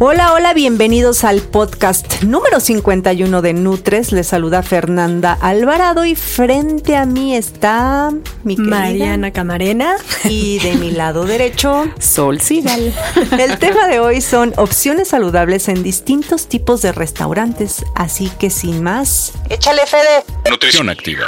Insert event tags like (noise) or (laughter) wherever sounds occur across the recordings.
Hola, hola, bienvenidos al podcast número 51 de Nutres. Les saluda Fernanda Alvarado y frente a mí está mi querida Mariana Camarena. y de mi lado derecho (laughs) Sol Sigal. (laughs) El tema de hoy son opciones saludables en distintos tipos de restaurantes, así que sin más, échale Fede. Nutrición activa.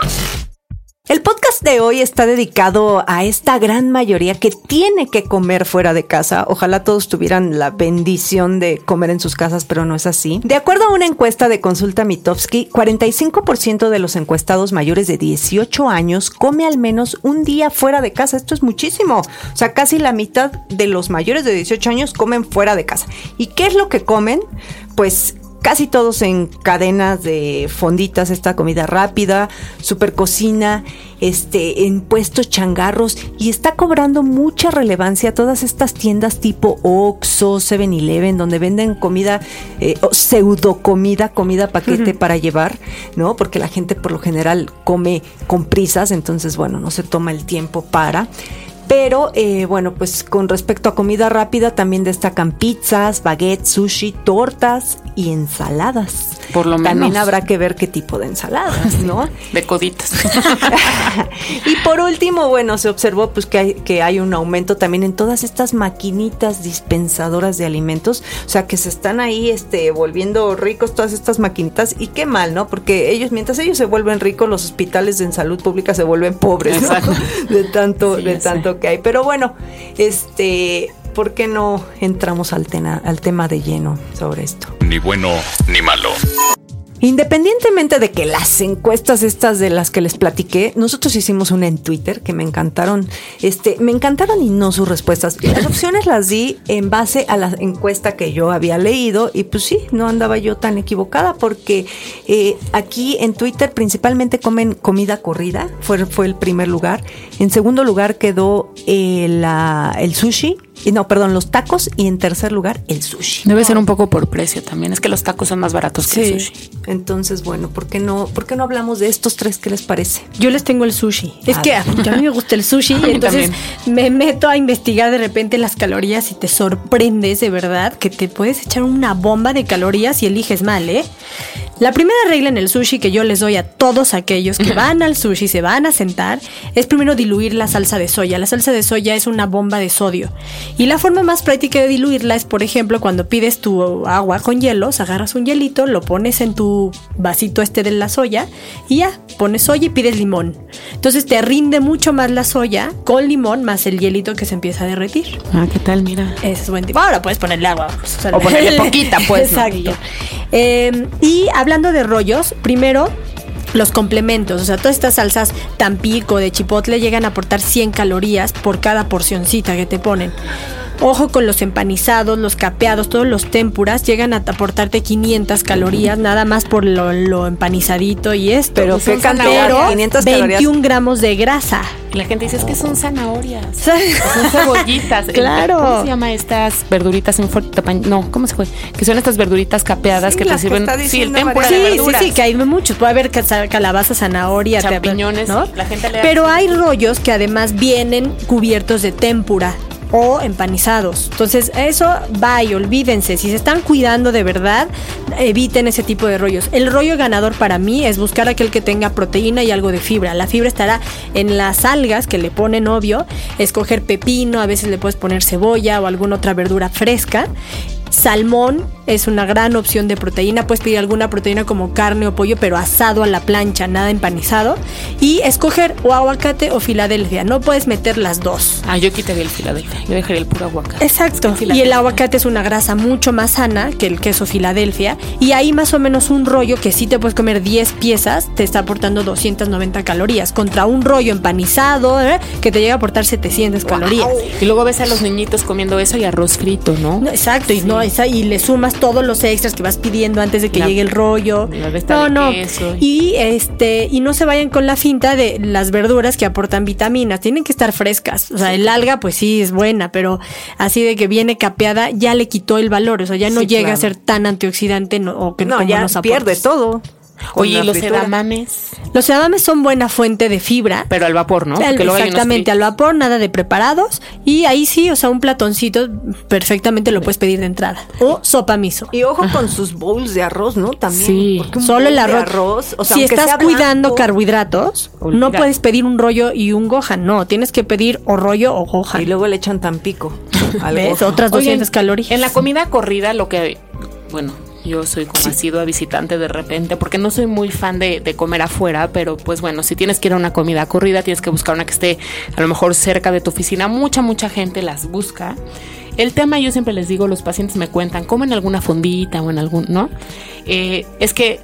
El podcast de hoy está dedicado a esta gran mayoría que tiene que comer fuera de casa. Ojalá todos tuvieran la bendición de comer en sus casas, pero no es así. De acuerdo a una encuesta de Consulta Mitofsky, 45% de los encuestados mayores de 18 años come al menos un día fuera de casa. Esto es muchísimo. O sea, casi la mitad de los mayores de 18 años comen fuera de casa. ¿Y qué es lo que comen? Pues casi todos en cadenas de fonditas, esta comida rápida, super cocina, este, en puestos changarros y está cobrando mucha relevancia todas estas tiendas tipo Oxxo, 7-Eleven, donde venden comida, eh, pseudo comida, comida paquete para llevar, ¿no? Porque la gente por lo general come con prisas, entonces, bueno, no se toma el tiempo para. Pero eh, bueno, pues con respecto a comida rápida también destacan pizzas, baguettes, sushi, tortas y ensaladas. Por lo También menos. habrá que ver qué tipo de ensaladas, ¿no? De coditas. (laughs) y por último, bueno, se observó pues que hay, que hay un aumento también en todas estas maquinitas dispensadoras de alimentos, o sea que se están ahí este volviendo ricos todas estas maquinitas y qué mal, ¿no? Porque ellos mientras ellos se vuelven ricos, los hospitales en salud pública se vuelven pobres, ¿no? (laughs) De tanto Sí, de tanto que hay. Pero bueno, este ¿Por qué no entramos al, tena- al tema de lleno sobre esto? Ni bueno ni malo. Independientemente de que las encuestas estas de las que les platiqué, nosotros hicimos una en Twitter que me encantaron, este, me encantaron y no sus respuestas. (laughs) Las opciones las di en base a la encuesta que yo había leído y pues sí, no andaba yo tan equivocada porque eh, aquí en Twitter principalmente comen comida corrida, fue, fue el primer lugar. En segundo lugar quedó eh, la- el sushi, no, perdón, los tacos y en tercer lugar el sushi. Debe ser un poco por precio también. Es que los tacos son más baratos que el sushi. Entonces, bueno, ¿por qué no, por qué no hablamos de estos tres? ¿Qué les parece? Yo les tengo el sushi. Es A que a mí me gusta el sushi (laughs) y entonces también. me meto a investigar de repente las calorías y te sorprendes de verdad que te puedes echar una bomba de calorías y eliges mal, ¿eh? La primera regla en el sushi que yo les doy a todos aquellos que (laughs) van al sushi, se van a sentar, es primero diluir la salsa de soya. La salsa de soya es una bomba de sodio. Y la forma más práctica de diluirla es, por ejemplo, cuando pides tu agua con hielos, agarras un hielito, lo pones en tu vasito este de la soya y ya, pones soya y pides limón. Entonces te rinde mucho más la soya con limón más el hielito que se empieza a derretir. Ah, ¿qué tal? Mira. Ese es buen tipo. Ahora puedes ponerle agua. sea, O ponerle (laughs) poquita, pues, ¿no? Exacto. Eh, y hablando de rollos, primero los complementos, o sea, todas estas salsas tampico de chipotle llegan a aportar 100 calorías por cada porcioncita que te ponen. Ojo con los empanizados, los capeados, todos los tempuras llegan a aportarte 500 calorías nada más por lo, lo empanizadito y esto. Pero Son qué cantidad, pero 500 21 calorías. gramos de grasa. Y la gente dice, es que son zanahorias. (laughs) Son cebollitas. (laughs) Claro. ¿Cómo se llama estas verduritas en tamaño? No, ¿cómo se fue? Que son estas verduritas capeadas Sí, que te que sirven. sí, el tempura María. de Sí, sí, verduras. sí, que hay muchos. Puede haber calabaza, zanahoria, te- Champiñones, ¿no? la gente le Pero hace- hay rollos que además vienen cubiertos de tempura o empanizados. Entonces, eso va y olvídense. Si se están cuidando de verdad, eviten ese tipo de rollos. El rollo ganador para mí es buscar aquel que tenga proteína y algo de fibra. La fibra estará en las algas que le ponen, obvio. Escoger pepino, a veces le puedes poner cebolla o alguna otra verdura fresca. Salmón es una gran opción de proteína. Puedes pedir alguna proteína como carne o pollo, pero asado a la plancha, nada empanizado. Y escoger o aguacate o Filadelfia. No puedes meter las dos. Ah, yo quitaría el Filadelfia. Yo dejaría el puro aguacate. Exacto. Y el aguacate es una grasa mucho más sana que el queso Filadelfia. Y ahí más o menos un rollo que sí te puedes comer 10 piezas te está aportando 290 calorías. Contra un rollo empanizado ¿eh? que te llega a aportar 700 calorías. Y luego ves a los niñitos comiendo eso y arroz frito, ¿no? No, exacto, y no, esa- y le sumas todos los extras que vas pidiendo antes de que La- llegue el rollo. No, no. Y este, y no se vayan con la finta de las verduras que aportan vitaminas. Tienen que estar frescas. O sea, el alga, pues sí, es buena, pero así de que viene capeada, ya le quitó el valor. O sea, ya no Sí, llega claro. a ser tan antioxidante no- o que No, como ya nos pierde todo. Oye, y los fritura. edamames, Los edamames son buena fuente de fibra. pero al vapor, ¿no? Al- exactamente, al vapor, nada de preparados. Y ahí sí, o sea, un platoncito perfectamente lo puedes pedir de entrada. O sopa miso. Y ojo con sus bowls de arroz, ¿no? También. Sí. Solo bowl el de arroz. o sea, si estás sea cuidando blanco, carbohidratos, no puedes pedir un rollo y un gohan. No, tienes que pedir o rollo o gohan. Y luego le echan tan pico. Otras Oigan, 200 calorías. En la comida corrida, lo que. Bueno, yo soy como asido a visitante de repente, porque no soy muy fan de, de comer afuera, pero pues bueno, si tienes que ir a una comida corrida, tienes que buscar una que esté a lo mejor cerca de tu oficina. Mucha, mucha gente las busca. El tema, yo siempre les digo, los pacientes me cuentan, como en alguna fondita o en algún, ¿no? Eh, es que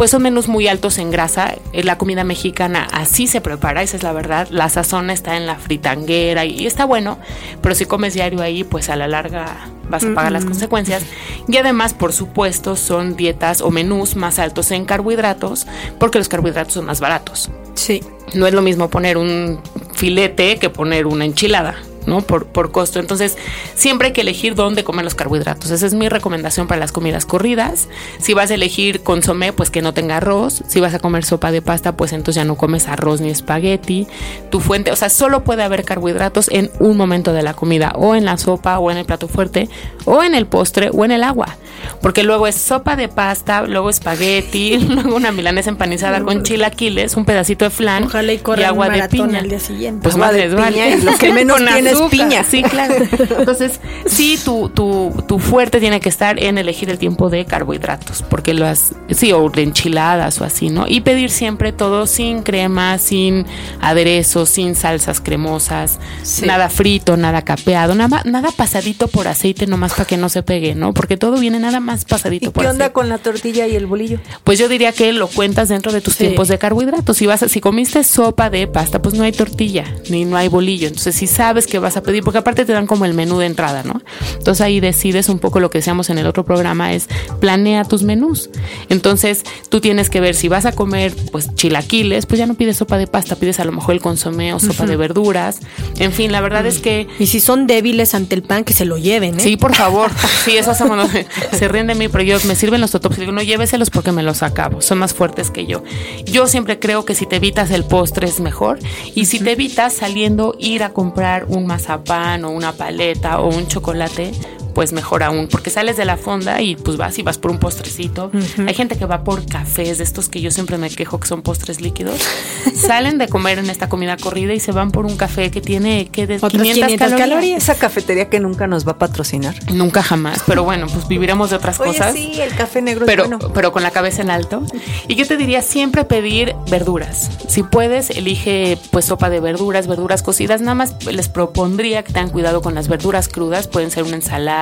pues son menús muy altos en grasa. Eh, La comida mexicana así se prepara, esa es la verdad. La sazón está en la fritanguera y, y está bueno, pero si comes diario ahí, pues a la larga vas a pagar las consecuencias. Y además, por supuesto, son dietas o menús más altos en carbohidratos, porque los carbohidratos son más baratos. Sí. No es lo mismo poner un filete que poner una enchilada. ¿No? Por, por costo. Entonces, siempre hay que elegir dónde comer los carbohidratos. Esa es mi recomendación para las comidas corridas. Si vas a elegir consomé, pues que no tenga arroz. Si vas a comer sopa de pasta, pues entonces ya no comes arroz ni espagueti. Tu fuente, o sea, solo puede haber carbohidratos en un momento de la comida, o en la sopa, o en el plato fuerte, o en el postre, o en el agua. Porque luego es sopa de pasta, luego espagueti, (laughs) luego una milanesa empanizada con chilaquiles, un pedacito de flan Ojalá y agua de piña. al día siguiente. Pues Agua de vale. y lo que (laughs) menos Con tiene es piña. Sí, claro. (laughs) Entonces, sí, tu, tu, tu fuerte tiene que estar en elegir el tiempo de carbohidratos, porque las, sí, o de enchiladas o así, ¿no? Y pedir siempre todo sin crema, sin aderezos, sin salsas cremosas, Sí. nada frito, nada capeado, nada, nada pasadito por aceite nomás para que no se pegue, ¿no? Porque todo viene nada más pasadito ¿Y por qué onda con la tortilla y el bolillo? Pues yo diría que lo cuentas dentro de tus Sí. tiempos de carbohidratos. Si vas a- si comiste sopa de pasta, pues no hay tortilla, ni no hay bolillo. Entonces, si sabes que vas a pedir, porque aparte te dan como el menú de entrada, ¿no? Entonces ahí decides un poco lo que decíamos en el otro programa es planea tus menús. Entonces, tú tienes que ver si vas a comer pues chilaquiles, pues ya no pides sopa de pasta, pides a lo mejor el consomé o sopa de verduras. En fin, la verdad es que Y si son débiles ante el pan, que se lo lleven, ¿eh? Sí, por favor. Sí, eso hacemos. ¿no? Se ríen de mí, pero yo me sirven los totops y digo, no lléveselos porque me los acabo. Son más fuertes que yo. Yo siempre creo que si te evitas el postre es mejor. Y si te evitas saliendo ir a comprar un mazapán o una paleta o un chocolate, pues mejor aún, porque sales de la fonda y pues vas y vas por un postrecito. Hay gente que va por cafés, de estos que yo siempre me quejo que son postres líquidos. (laughs) Salen de comer en esta comida corrida y se van por un café que tiene que de Otras 500, 500 calorías. calorías. Esa cafetería que nunca nos va a patrocinar. Nunca jamás, pero bueno, pues viviremos de otras Oye, cosas. sí, el café negro pero, es bueno. pero con la cabeza en alto. Y yo te diría siempre pedir verduras. Si puedes, elige pues sopa de verduras, verduras cocidas. Nada más les propondría que tengan cuidado con las verduras crudas. Pueden ser una ensalada,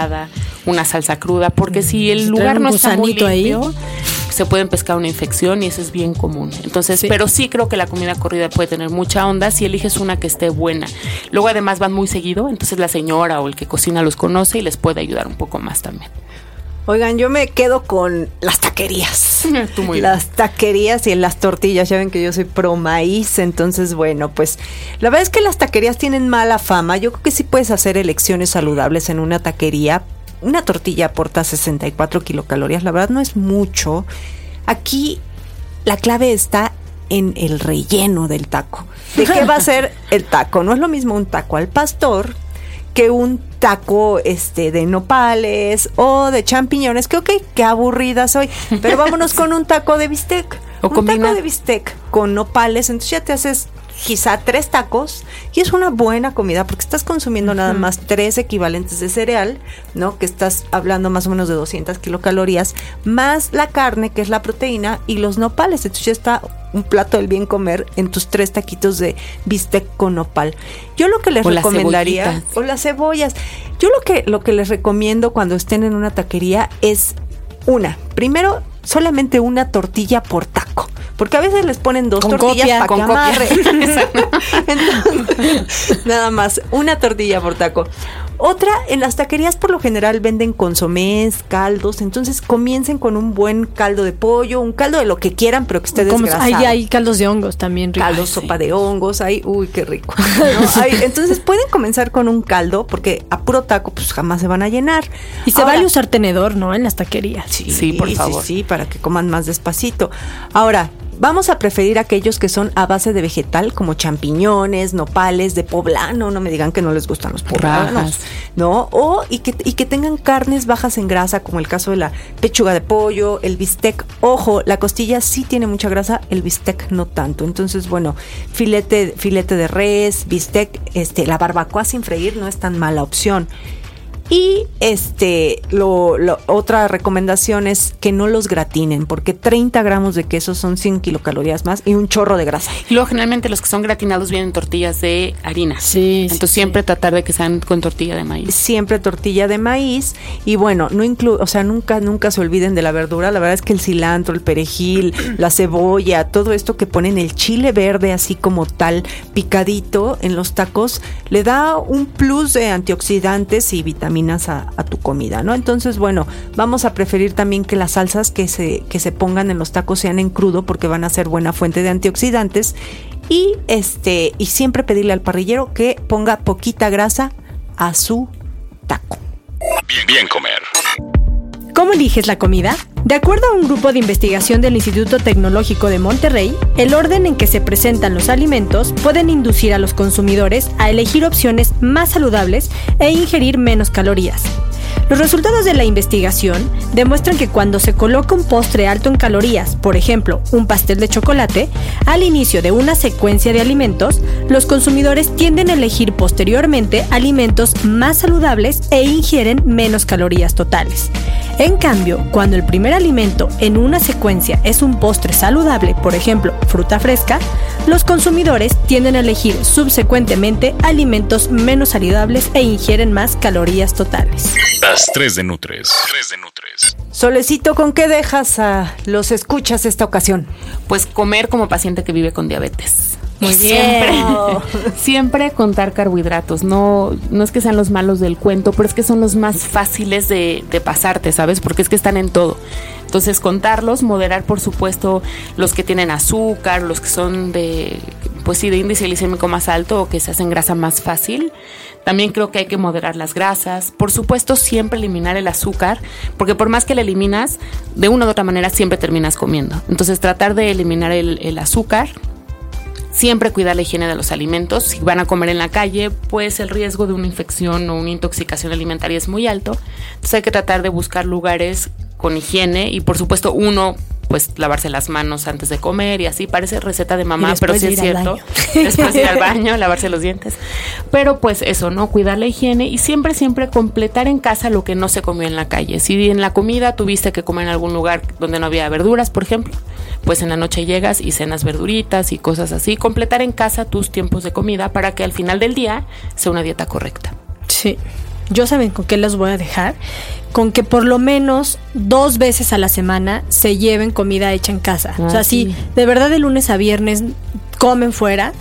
una salsa cruda, porque si el Si lugar no está muy ahí. limpio, se pueden pescar una infección y eso es bien común. Entonces, Sí. pero sí creo que la comida corrida puede tener mucha onda si eliges una que esté buena. Luego además van muy seguido, entonces la señora o el que cocina los conoce y les puede ayudar un poco más también. Oigan, yo me quedo con las taquerías. (laughs) Tú muy bien. las taquerías y las tortillas. Ya ven que yo soy pro maíz, entonces bueno, pues la verdad es que las taquerías tienen mala fama. Yo creo que sí puedes hacer elecciones saludables en una taquería. Una tortilla aporta 64 kilocalorías, la verdad no es mucho. Aquí la clave está en el relleno del taco. ¿De qué va a ser (laughs) el taco? No es lo mismo un taco al pastor que un taco este de nopales o de champiñones, que ok, qué aburrida soy, pero (laughs) vámonos con un taco de bistec. O un combina- taco de bistec con nopales, entonces ya te haces quizá tres tacos y es una buena comida porque estás consumiendo nada más tres equivalentes de cereal, ¿no? Que estás hablando más o menos de 200 kilocalorías, más la carne, que es la proteína, y los nopales. Entonces ya está un plato del bien comer en tus tres taquitos de bistec con nopal. Yo lo que les O las recomendaría, cebollitas. o las cebollas, yo lo que, lo que les recomiendo cuando estén en una taquería es una, primero solamente una tortilla por. Porque a veces les ponen dos Con tortillas copia, para con. (laughs) Entonces, nada más, una tortilla por taco. Otra, en las taquerías por lo general venden consomés, caldos, entonces comiencen con un buen caldo de pollo, un caldo de lo que quieran, pero que esté desgrasado. hay, hay caldos de hongos también. ricos. Caldo, Ay, sí. sopa de hongos, hay, uy, qué rico. (laughs) ¿no? Hay- entonces pueden comenzar con un caldo, porque a puro taco pues jamás se van a llenar. Y se Ahora- vale usar tenedor, ¿no? En las taquerías. Sí, por favor. Sí, para que coman más despacito. Ahora, vamos a preferir aquellos que son a base de vegetal, como champiñones, nopales, de poblano. No me digan que no les gustan los poblanos. Rajas. ¿No? O y que, y que tengan carnes bajas en grasa, como el caso de la pechuga de pollo, el bistec. Ojo, la costilla sí tiene mucha grasa, el bistec no tanto. Entonces, bueno, filete, filete de res, bistec, este, la barbacoa sin freír no es tan mala opción. Y este, lo, lo- otra recomendación es que no los gratinen, porque 30 gramos de queso son 100 kilocalorías más y un chorro de grasa. Y luego generalmente los que son gratinados vienen tortillas de harina. Sí, sí, Entonces siempre tratar de que sean con tortilla de maíz. Siempre tortilla de maíz y bueno, no inclu o sea, nunca, nunca se olviden de la verdura. La verdad es que el cilantro, el perejil, (clears throat) la cebolla, todo esto que ponen el chile verde así como tal picadito en los tacos, le da un plus de antioxidantes y vitaminas a, a tu comida, ¿no? Entonces, bueno, vamos a preferir también que las salsas que se, que se pongan en los tacos sean en crudo porque van a ser buena fuente de antioxidantes. Y este, y siempre pedirle al parrillero que ponga poquita grasa a su taco. Bien, bien comer. ¿Cómo eliges la comida? De acuerdo a un grupo de investigación del Instituto Tecnológico de Monterrey, el orden en que se presentan los alimentos pueden inducir a los consumidores a elegir opciones más saludables e ingerir menos calorías. Los resultados de la investigación demuestran que cuando se coloca un postre alto en calorías, por ejemplo, un pastel de chocolate, al inicio de una secuencia de alimentos, los consumidores tienden a elegir posteriormente alimentos más saludables e ingieren menos calorías totales. En cambio, cuando el primer alimento en una secuencia es un postre saludable, por ejemplo, fruta fresca, los consumidores tienden a elegir subsecuentemente alimentos menos saludables e ingieren más calorías totales. Las 3 de Nutres. 3 de Nutres. Solecito, ¿con qué dejas a los escuchas esta ocasión? Pues comer como paciente que vive con diabetes. Muy Siempre, bien. (laughs) siempre contar carbohidratos. No, no es que sean los malos del cuento, pero es que son los más fáciles de, de pasarte, ¿sabes? Porque es que están en todo. Entonces, contarlos, moderar, por supuesto, los que tienen azúcar, los que son de, pues sí, de índice glicémico más alto o que se hacen grasa más fácil. También creo que hay que moderar las grasas. Por supuesto, siempre eliminar el azúcar, porque por más que lo eliminas, de una u otra manera siempre terminas comiendo. Entonces, tratar de eliminar el, el azúcar, Siempre cuidar la higiene de los alimentos. Si van a comer en la calle, pues el riesgo de una infección o una intoxicación alimentaria es muy alto. Entonces hay que tratar de buscar lugares con higiene y por supuesto uno pues lavarse las manos antes de comer y así parece receta de mamá, pero sí es cierto. (laughs) Después de ir al (laughs) baño, lavarse los dientes. Pero pues eso, ¿no? Cuidar la higiene y siempre, siempre completar en casa lo que no se comió en la calle. Si en la comida tuviste que comer en algún lugar donde no había verduras, por ejemplo, pues en la noche llegas y cenas verduritas y cosas así. Completar en casa tus tiempos de comida para que al final del día sea una dieta correcta. Sí. Yo saben con qué los voy a dejar. Con que por lo menos dos veces a la semana se lleven comida hecha en casa. o sea, Ah, si de verdad de lunes a viernes comen fuera,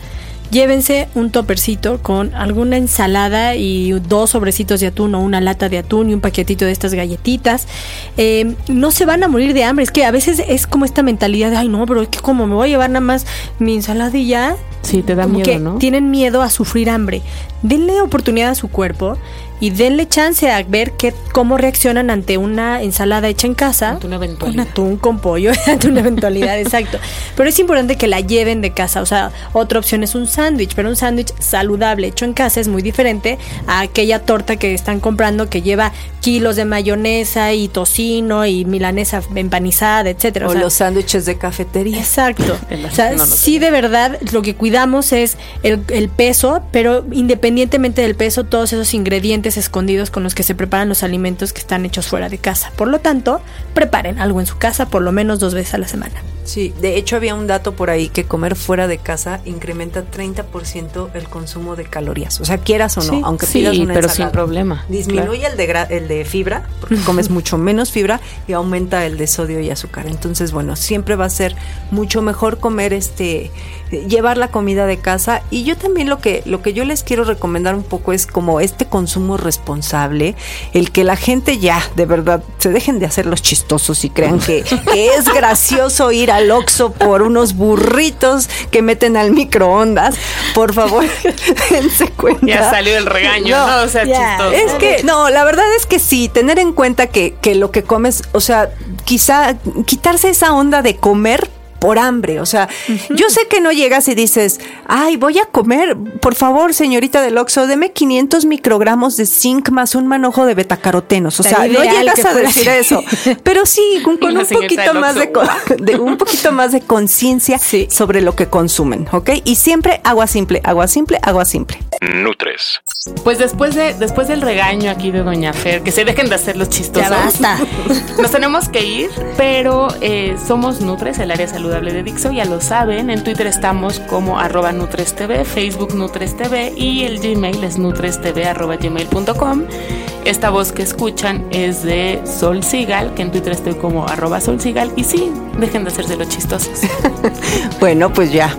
llévense un topercito con alguna ensalada y dos sobrecitos de atún o una lata de atún y un paquetito de estas galletitas. Eh, no se van a morir de hambre. Es que a veces es como esta mentalidad de, ay, no, pero es que como me voy a llevar nada más mi ensalada y ya, Sí, te da como miedo, que ¿no? tienen miedo a sufrir hambre. Denle oportunidad a su cuerpo y denle chance a ver qué, cómo reaccionan ante una ensalada hecha en casa. Ante una eventualidad. Un atún con pollo, (laughs) ante una eventualidad, exacto. Pero es importante que la lleven de casa. O sea, otra opción es un sándwich, pero un sándwich saludable hecho en casa es muy diferente a aquella torta que están comprando que lleva kilos de mayonesa y tocino y milanesa empanizada, etcétera. O, sea, los sándwiches de cafetería. Exacto. (laughs) O sea, no, no sí de verdad lo que cuidamos es el, el peso, pero independientemente del peso, todos esos ingredientes escondidos con los que se preparan los alimentos que están hechos fuera de casa. Por lo tanto, preparen algo en su casa por lo menos dos veces a la semana. Sí, de hecho había un dato por ahí que comer fuera de casa incrementa 30% el consumo de calorías. O sea, quieras o no, Sí, aunque sí, pidas una pero ensalada. sin problema, Disminuye el, de gra- el de fibra, porque (laughs) comes mucho menos fibra y aumenta el de sodio y azúcar. Entonces, bueno, siempre va a ser mucho mejor comer este eh, llevar la comida de casa y yo también lo que lo que yo les quiero recomendar un poco es como este consumo responsable, el que la gente ya de verdad se dejen de hacer los chistosos y crean que, (laughs) que es gracioso ir al Oxxo por unos burritos que meten al microondas. Por favor, (laughs) dense cuenta. Ya salió el regaño, No, no, o sea, ya. chistoso. Es que, no, la verdad es que sí, tener en cuenta que, que lo que comes, o sea, quizá quitarse esa onda de comer por hambre, o sea, yo sé que no llegas y dices, ay, voy a comer, por favor, señorita del Oxxo, deme 500 microgramos de zinc más un manojo de betacarotenos, o sea, no llegas a decir eso, (laughs) pero sí, con, un poquito más de, un poquito más de conciencia Sí. sobre lo que consumen, ¿ok? Y siempre agua simple, agua simple, agua simple. Nutres. Pues después de después del regaño aquí de Doña Fer, que se dejen de hacer los chistosos. Ya basta. (laughs) Nos tenemos que ir, pero eh, somos Nutres, el área saludable de Dixo, ya lo saben. En Twitter estamos como arroba Nutres TV, Facebook Nutres TV y el Gmail es nutrestv arroba gmail.com. Esta voz que escuchan es de Sol Sigal, que en Twitter estoy como arroba Sol Sigal. Y sí, dejen de hacerse los chistosos. (laughs) Bueno, pues ya.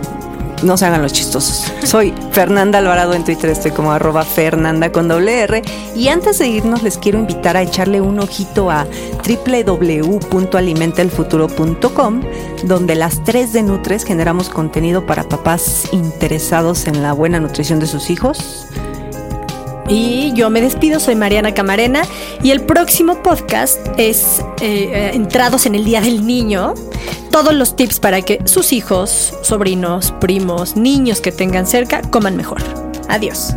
No se hagan los chistosos. Soy Fernanda Alvarado en Twitter, estoy como arroba Fernanda con doble R. Y antes de irnos les quiero invitar a echarle un ojito a www.alimentelfuturo.com, donde las tres de Nutres generamos contenido para papás interesados en la buena nutrición de sus hijos. Y yo me despido, soy Mariana Camarena y el próximo podcast es eh, eh, Entrados en el Día del Niño. Todos los tips para que sus hijos, sobrinos, primos, niños que tengan cerca coman mejor. Adiós.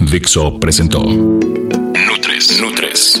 Dixo presentó Nutres. Nutres.